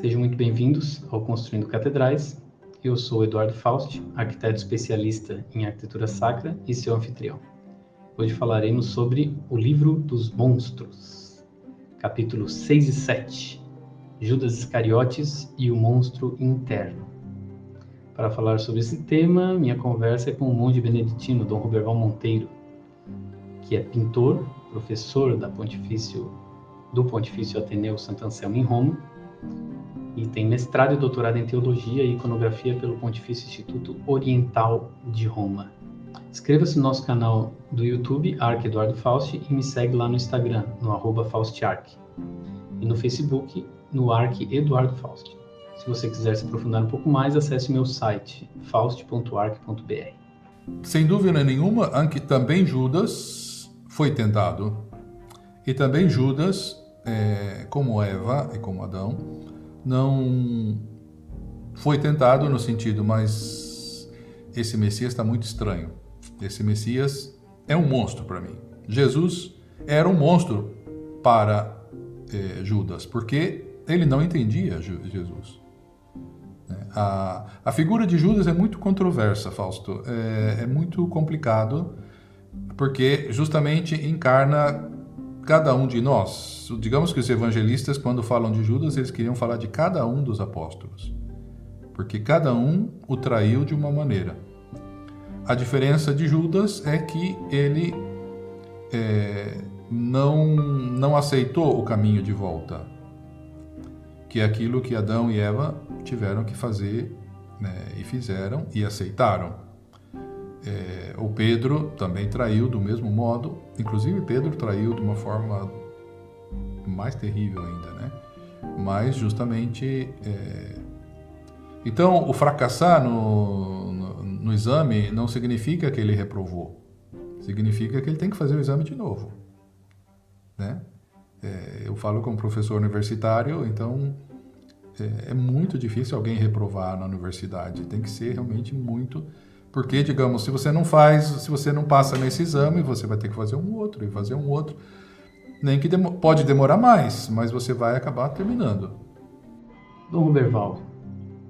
Sejam muito bem-vindos ao Construindo Catedrais. Eu sou Eduardo Faust, arquiteto especialista em arquitetura sacra e seu anfitrião. Hoje falaremos sobre o livro dos monstros, capítulos 6 e 7, Judas Iscariotes e o monstro interno. Para falar sobre esse tema, minha conversa é com o monge beneditino Dom Roberval Monteiro, que é pintor, professor da Pontifício, do Pontifício Ateneu Santo Anselmo em Roma e tem mestrado e doutorado em Teologia e Iconografia pelo Pontifício Instituto Oriental de Roma. Inscreva-se no nosso canal do YouTube, Arc Eduardo Faust, e me segue lá no Instagram, no arroba FaustArc. E no Facebook, no Arc Eduardo Faust. Se você quiser se aprofundar um pouco mais, acesse meu site, faust.arc.br. Sem dúvida nenhuma, Anki também Judas foi tentado. E também Judas, é, como Eva e como Adão, não foi tentado no sentido, mas esse Messias está muito estranho. Esse Messias é um monstro para mim. Jesus era um monstro para eh, Judas, porque ele não entendia Jesus. É, a, a figura de Judas é muito controversa, Fausto. É, é muito complicado, porque justamente encarna cada um de nós. Digamos que os evangelistas, quando falam de Judas, eles queriam falar de cada um dos apóstolos, porque cada um o traiu de uma maneira. A diferença de Judas é que ele é, não, não aceitou o caminho de volta, que é aquilo que Adão e Eva tiveram que fazer né, e fizeram e aceitaram. É, o Pedro também traiu do mesmo modo, inclusive Pedro traiu de uma forma mais terrível ainda, né? Mas justamente. É... Então, o fracassar no, no, no, exame não significa que ele reprovou, significa que ele tem que fazer o exame de novo, né? É, eu falo como professor universitário, então é, é muito difícil alguém reprovar na universidade, tem que ser realmente muito porque, digamos, se você não faz, se você não passa nesse exame, você vai ter que fazer um outro e fazer um outro. Nem que demo pode demorar mais, mas você vai acabar terminando. Dom Roberval,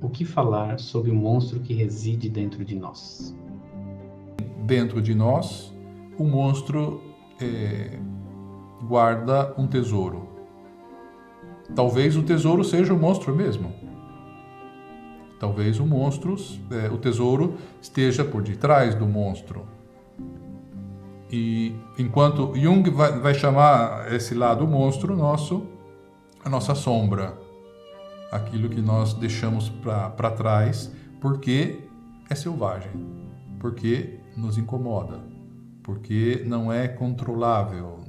o que falar sobre o monstro que reside dentro de nós? Dentro de nós, o monstro é, guarda um tesouro. Talvez o tesouro seja o monstro mesmo. Talvez o monstro, é, o tesouro, esteja por detrás do monstro. E enquanto Jung vai, vai chamar esse lado monstro nosso, a nossa sombra, aquilo que nós deixamos para trás, porque é selvagem, porque nos incomoda, porque não é controlável,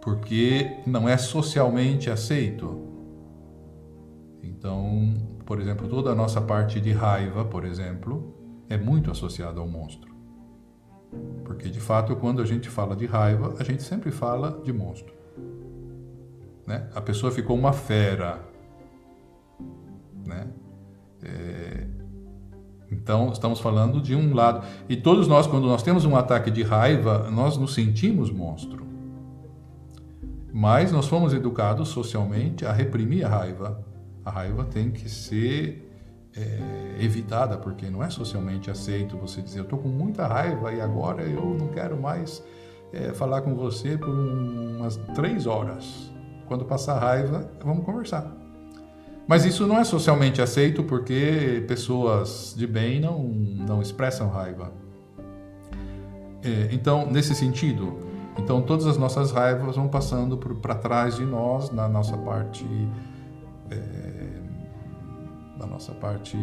porque não é socialmente aceito. Então, por exemplo, toda a nossa parte de raiva, por exemplo, é muito associada ao monstro. Porque, de fato, quando a gente fala de raiva, a gente sempre fala de monstro. Né? A pessoa ficou uma fera. Né? É... Então, estamos falando de um lado. E todos nós, quando nós temos um ataque de raiva, nós nos sentimos monstro. Mas nós fomos educados socialmente a reprimir a raiva a raiva tem que ser é, evitada, porque não é socialmente aceito você dizer eu estou com muita raiva e agora eu não quero mais é, falar com você por umas três horas. Quando passar raiva, vamos conversar. Mas isso não é socialmente aceito porque pessoas de bem não, não expressam raiva. É, então, nesse sentido, então todas as nossas raivas vão passando para trás de nós, na nossa parte é, da nossa parte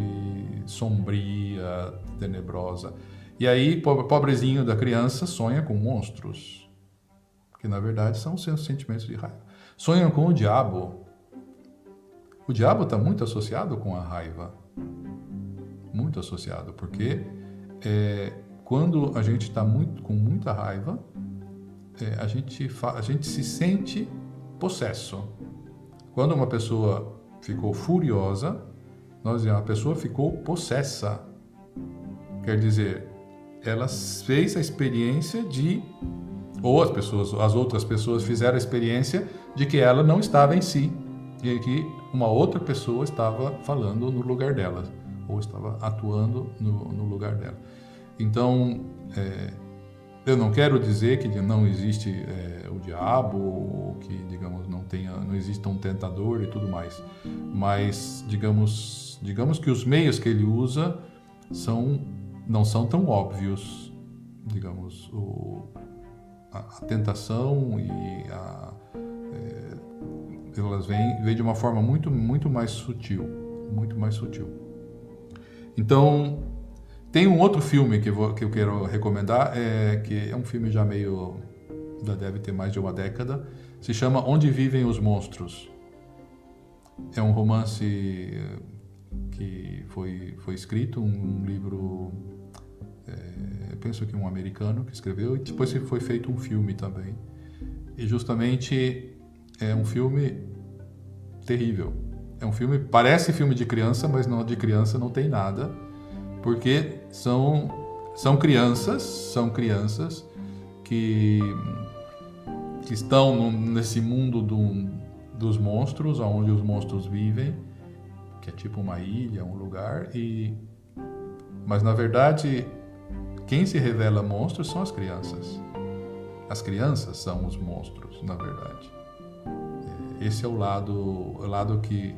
sombria, tenebrosa. E aí, pobrezinho da criança sonha com monstros, que na verdade são seus sentimentos de raiva. Sonham com o diabo. O diabo está muito associado com a raiva. Muito associado, porque é, quando a gente está com muita raiva, é, a, gente a gente se sente possesso. Quando uma pessoa ficou furiosa, nós a pessoa ficou possessa. Quer dizer, ela fez a experiência de ou as pessoas, as outras pessoas fizeram a experiência de que ela não estava em si. e que uma outra pessoa estava falando no lugar dela, ou estava atuando no, no lugar dela. Então, é, eu não quero dizer que não existe é, o diabo, ou que, digamos, não, tenha, não exista um tentador e tudo mais, mas, digamos, digamos que os meios que ele usa são, não são tão óbvios, digamos, o, a, a tentação e a elas vêm, vêm de uma forma muito, muito mais sutil, muito mais sutil. Então, tem um outro filme que vou, que eu quero recomendar, é, que é um filme já meio, já deve ter mais de uma década, se chama Onde Vivem os Monstros. É um romance eh, que foi, foi escrito, um, um livro, é, penso que um americano que escreveu, e depois foi feito um filme também. E justamente é um filme terrível. É um filme, parece filme de criança, mas não de criança não tem nada, porque são são crianças, são crianças que, que estão nesse mundo do, dos monstros, onde os monstros vivem, que é tipo uma ilha, um lugar, e mas na verdade quem se revela monstros são as crianças. As crianças são os monstros, na verdade. Esse é o lado, o lado que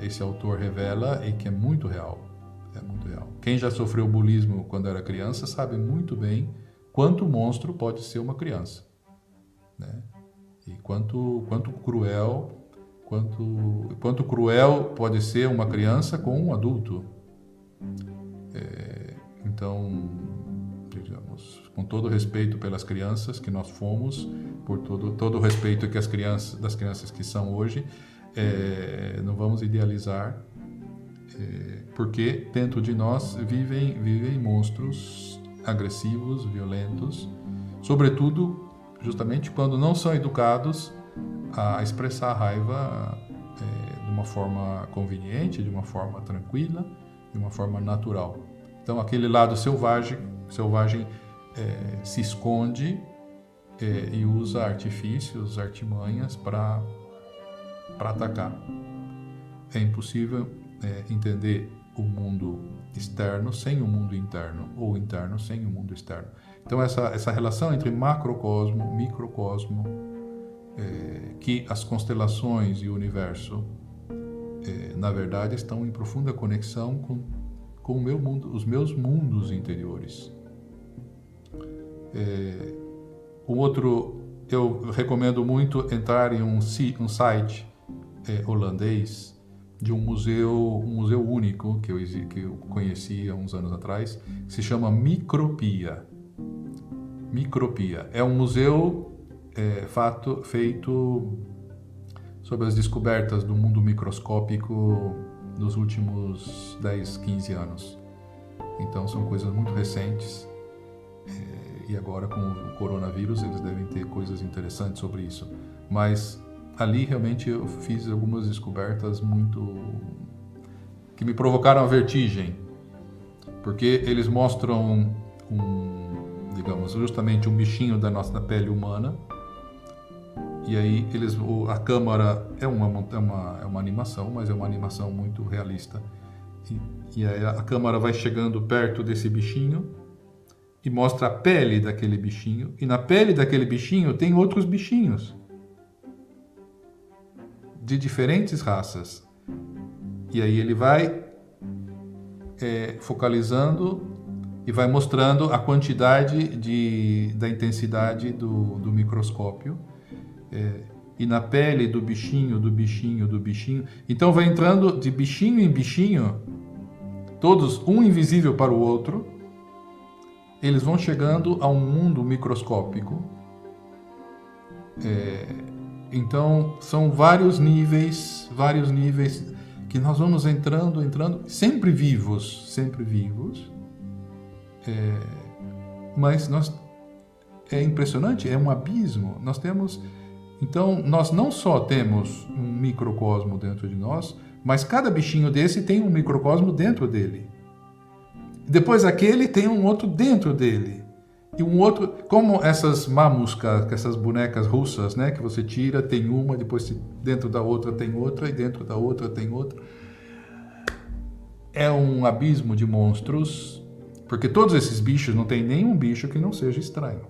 é, esse autor revela e que é muito real. É muito real. Quem já sofreu bulismo quando era criança sabe muito bem quanto monstro pode ser uma criança, né? E quanto quanto cruel, quanto quanto cruel pode ser uma criança com um adulto. É, então, digamos, com todo respeito pelas crianças que nós fomos, por todo, todo o respeito que as crianças, das crianças que são hoje, é, não vamos idealizar, porque dentro de nós vivem, vivem monstros agressivos, violentos, sobretudo justamente quando não são educados a expressar a raiva é, de uma forma conveniente, de uma forma tranquila, de uma forma natural. Então aquele lado selvagem, selvagem é, se esconde é, e usa artifícios, artimanhas para atacar. É impossível é, entender o mundo externo sem o mundo interno, ou interno sem o mundo externo. Então, essa, essa relação entre macrocosmo, microcosmo, é, que as constelações e o universo, é, na verdade, estão em profunda conexão com, com o meu mundo, os meus mundos interiores. É, outro, eu recomendo muito entrar em um, um site é, holandês de um museu, um museu único que eu, que eu conheci há uns anos atrás, que se chama Micropia. Micropia. É um museu é, fato, feito sobre as descobertas do mundo microscópico dos últimos 10, 15 anos. Então são coisas muito recentes. É, e agora com o coronavírus eles devem ter coisas interessantes sobre isso. Mas ali realmente eu fiz algumas descobertas muito que me provocaram a vertigem, porque eles mostram um, digamos, justamente um bichinho da nossa pele humana. E aí eles, a câmera é uma, é uma, é uma animação, mas é uma animação muito realista. E, e aí a câmera vai chegando perto desse bichinho e mostra a pele daquele bichinho, e na pele daquele bichinho tem outros bichinhos de diferentes raças. E aí ele vai é, focalizando e vai mostrando a quantidade de, da intensidade do, do microscópio. É, e na pele do bichinho, do bichinho, do bichinho. Então vai entrando de bichinho em bichinho, todos um invisível para o outro eles vão chegando a um mundo microscópico. É, então, são vários níveis, vários níveis que nós vamos entrando, entrando, sempre vivos, sempre vivos. É, mas nós é impressionante, é um abismo. Nós temos, então, nós não só temos um microcosmo dentro de nós, mas cada bichinho desse tem um microcosmo dentro dele. Depois aquele tem um outro dentro dele. E um outro. como essas mamuscas, essas bonecas russas, né, que você tira, tem uma, depois dentro da outra tem outra e dentro da outra tem outra. É um abismo de monstros, porque todos esses bichos não tem nenhum bicho que não seja estranho.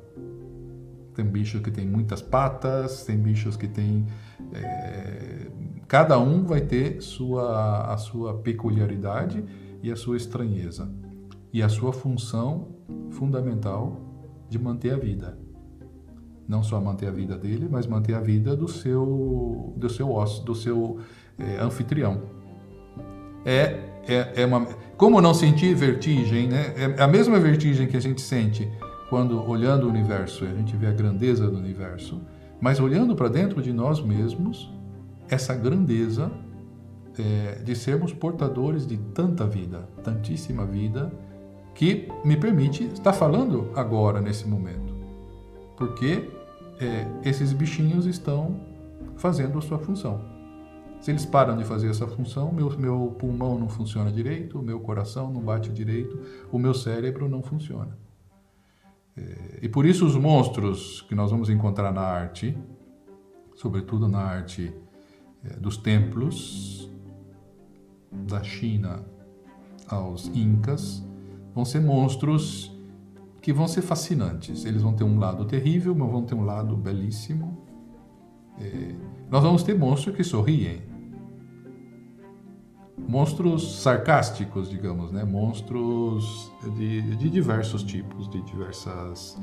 Tem bichos que tem muitas patas, tem bichos que tem é, cada um vai ter sua a sua peculiaridade e a sua estranheza e a sua função fundamental de manter a vida. Não só manter a vida dele, mas manter a vida do seu do seu osso, do seu é, anfitrião. É, é, é uma como não sentir vertigem, né? É a mesma vertigem que a gente sente quando olhando o universo, a gente vê a grandeza do universo, mas olhando para dentro de nós mesmos, essa grandeza é, de sermos portadores de tanta vida, tantíssima vida, que me permite estar falando agora, nesse momento. Porque é, esses bichinhos estão fazendo a sua função. Se eles param de fazer essa função, meu, meu pulmão não funciona direito, o meu coração não bate direito, o meu cérebro não funciona. É, e por isso os monstros que nós vamos encontrar na arte, sobretudo na arte é, dos templos, da China aos Incas, vão ser monstros que vão ser fascinantes. Eles vão ter um lado terrível, mas vão ter um lado belíssimo. É, nós vamos ter monstros que sorriem. Monstros sarcásticos, digamos, né? monstros de, de diversos tipos, de diversas,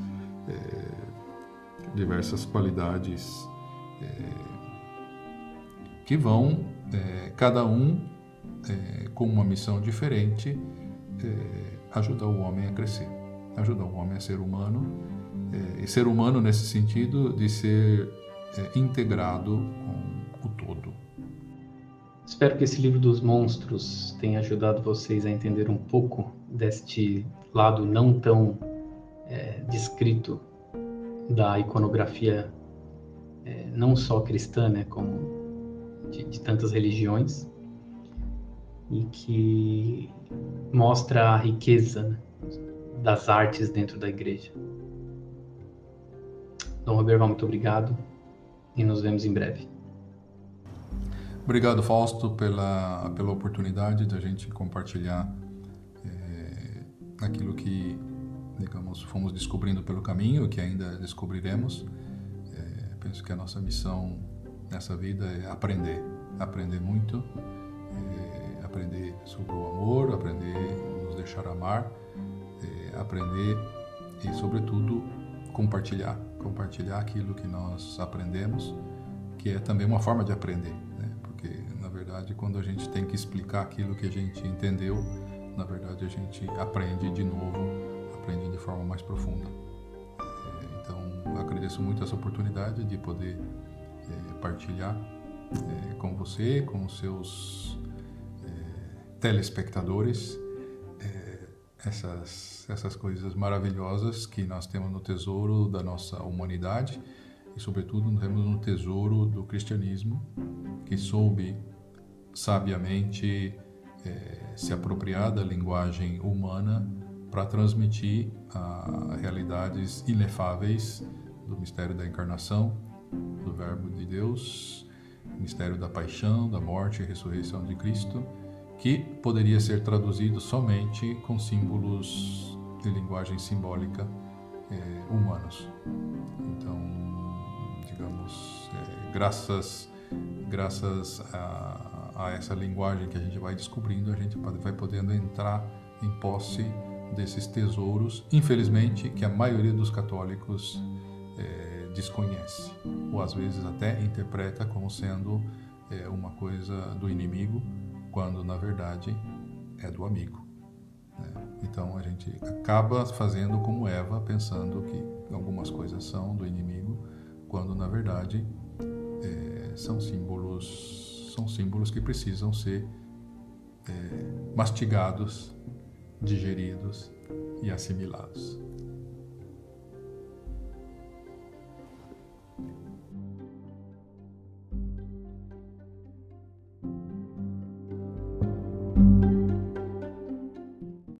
é, diversas qualidades, é, que vão, é, cada um é, com uma missão diferente, é, ajuda o homem a crescer, ajuda o homem a ser humano, é, e ser humano nesse sentido de ser é, integrado com o todo. Espero que esse livro dos monstros tenha ajudado vocês a entender um pouco deste lado não tão é, descrito da iconografia, é, não só cristã, né, como de, de tantas religiões, e que mostra a riqueza né, das artes dentro da igreja. Dom Roberval, muito obrigado e nos vemos em breve. Obrigado, Fausto, pela, pela oportunidade de a gente compartilhar é, aquilo que, digamos, fomos descobrindo pelo caminho, que ainda descobriremos. É, penso que a nossa missão nessa vida é aprender, aprender muito. É, aprender sobre o amor, aprender nos deixar amar, é, aprender e, sobretudo, compartilhar. Compartilhar aquilo que nós aprendemos, que é também uma forma de aprender, né? porque, na verdade, quando a gente tem que explicar aquilo que a gente entendeu, na verdade, a gente aprende de novo, aprende de forma mais profunda. É, então, agradeço muito essa oportunidade de poder é, partilhar é, com você, com os seus telespectadores é, essas, essas coisas maravilhosas que nós temos no tesouro da nossa humanidade e, sobretudo, temos no tesouro do cristianismo, que soube sabiamente é, se apropriar da linguagem humana para transmitir a realidades inefáveis do mistério da encarnação, do Verbo de Deus, mistério da paixão, da morte e ressurreição de Cristo que poderia ser traduzido somente com símbolos de linguagem simbólica é, humanos. Então, digamos, é, graças, graças a, a, essa linguagem que a gente vai descobrindo, a gente vai podendo entrar em posse desses tesouros, infelizmente, que a maioria dos católicos é, desconhece, ou às vezes até interpreta como sendo uma coisa do inimigo quando na verdade é do amigo. Né? Então a gente acaba fazendo como Eva, pensando que algumas coisas são do inimigo, quando na verdade é, são símbolos, são símbolos que precisam ser é, mastigados, digeridos e assimilados.